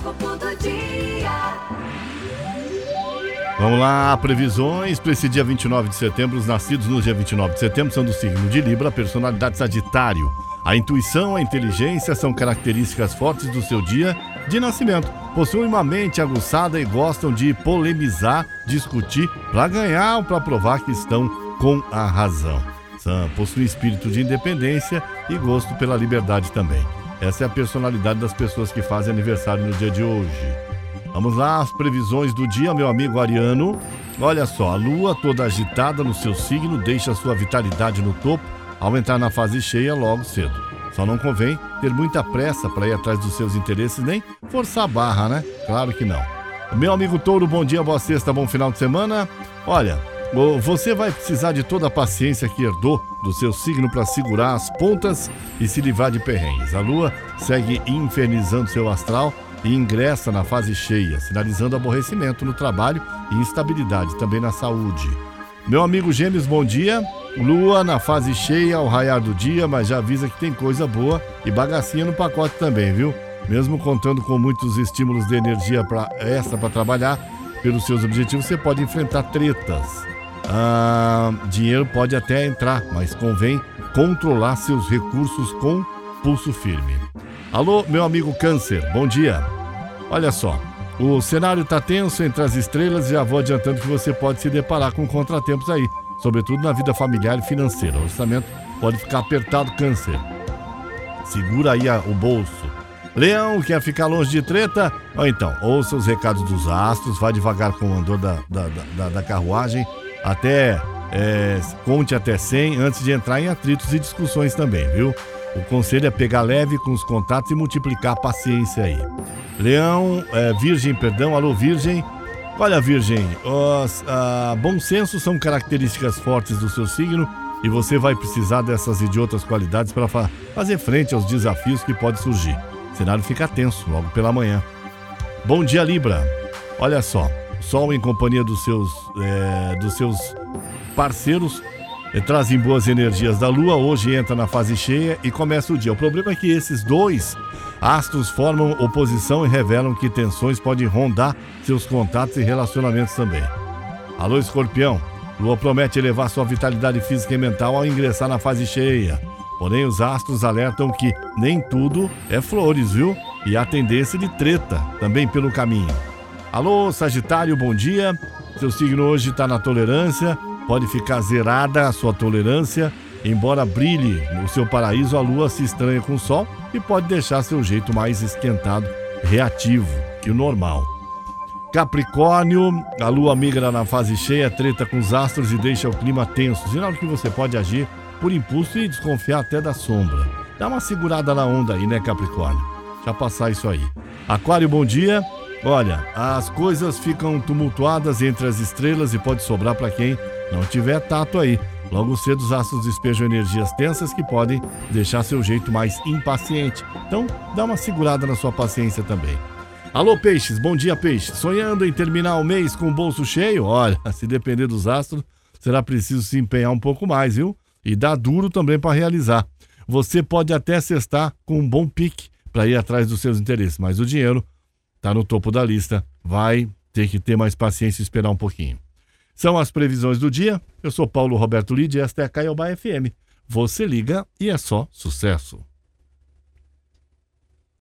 Horóscopo do dia. Vamos lá, previsões para esse dia 29 de setembro. Os nascidos no dia 29 de setembro são do signo de Libra, personalidade Sagitário. A intuição, a inteligência são características fortes do seu dia de nascimento. Possuem uma mente aguçada e gostam de polemizar, discutir para ganhar ou para provar que estão com a razão. São, possuem espírito de independência e gosto pela liberdade também. Essa é a personalidade das pessoas que fazem aniversário no dia de hoje. Vamos lá, as previsões do dia, meu amigo Ariano. Olha só, a lua toda agitada no seu signo deixa sua vitalidade no topo ao entrar na fase cheia logo cedo. Só não convém ter muita pressa para ir atrás dos seus interesses, nem forçar a barra, né? Claro que não. Meu amigo Touro, bom dia, boa sexta, bom final de semana. Olha, você vai precisar de toda a paciência que herdou do seu signo para segurar as pontas e se livrar de perrengues. A lua segue infernizando seu astral e ingressa na fase cheia, sinalizando aborrecimento no trabalho e instabilidade também na saúde. Meu amigo Gêmeos, bom dia. Lua na fase cheia ao raiar do dia, mas já avisa que tem coisa boa e bagacinha no pacote também, viu? Mesmo contando com muitos estímulos de energia pra, extra para trabalhar pelos seus objetivos, você pode enfrentar tretas. Ah, dinheiro pode até entrar, mas convém controlar seus recursos com pulso firme. Alô, meu amigo Câncer, bom dia. Olha só, o cenário está tenso entre as estrelas e já vou adiantando que você pode se deparar com contratempos aí, sobretudo na vida familiar e financeira. O orçamento pode ficar apertado, Câncer. Segura aí a, o bolso. Leão, quer ficar longe de treta? Ou então, ouça os recados dos astros, vá devagar com o andor da, da, da, da carruagem até é, conte até 100 antes de entrar em atritos e discussões também, viu? O conselho é pegar leve com os contatos e multiplicar a paciência aí. Leão, é, Virgem, perdão, alô Virgem. Olha, Virgem, os, ah, bom senso são características fortes do seu signo e você vai precisar dessas e de outras qualidades para fa fazer frente aos desafios que podem surgir. O cenário fica tenso logo pela manhã. Bom dia, Libra. Olha só, Sol em companhia dos seus, é, dos seus parceiros é, trazem boas energias da Lua. Hoje entra na fase cheia e começa o dia. O problema é que esses dois astros formam oposição e revelam que tensões podem rondar seus contatos e relacionamentos também. Alô, escorpião. Lua promete elevar sua vitalidade física e mental ao ingressar na fase cheia. Porém, os astros alertam que nem tudo é flores, viu? E há tendência de treta também pelo caminho. Alô, Sagitário, bom dia. Seu signo hoje está na tolerância, pode ficar zerada a sua tolerância. Embora brilhe no seu paraíso, a lua se estranha com o sol e pode deixar seu jeito mais esquentado, reativo que o normal. Capricórnio, a lua migra na fase cheia, treta com os astros e deixa o clima tenso, sinal que você pode agir por impulso e desconfiar até da sombra. Dá uma segurada na onda aí, né, Capricórnio? Já passar isso aí. Aquário, bom dia. Olha, as coisas ficam tumultuadas entre as estrelas e pode sobrar para quem não tiver tato aí. Logo cedo os astros despejam energias tensas que podem deixar seu jeito mais impaciente. Então, dá uma segurada na sua paciência também. Alô, peixes, bom dia, peixe. Sonhando em terminar o mês com o bolso cheio? Olha, se depender dos astros, será preciso se empenhar um pouco mais, viu? E dar duro também para realizar. Você pode até cestar com um bom pique para ir atrás dos seus interesses, mas o dinheiro está no topo da lista. Vai ter que ter mais paciência e esperar um pouquinho. São as previsões do dia. Eu sou Paulo Roberto Lide e esta é a Caiobá FM. Você liga e é só sucesso.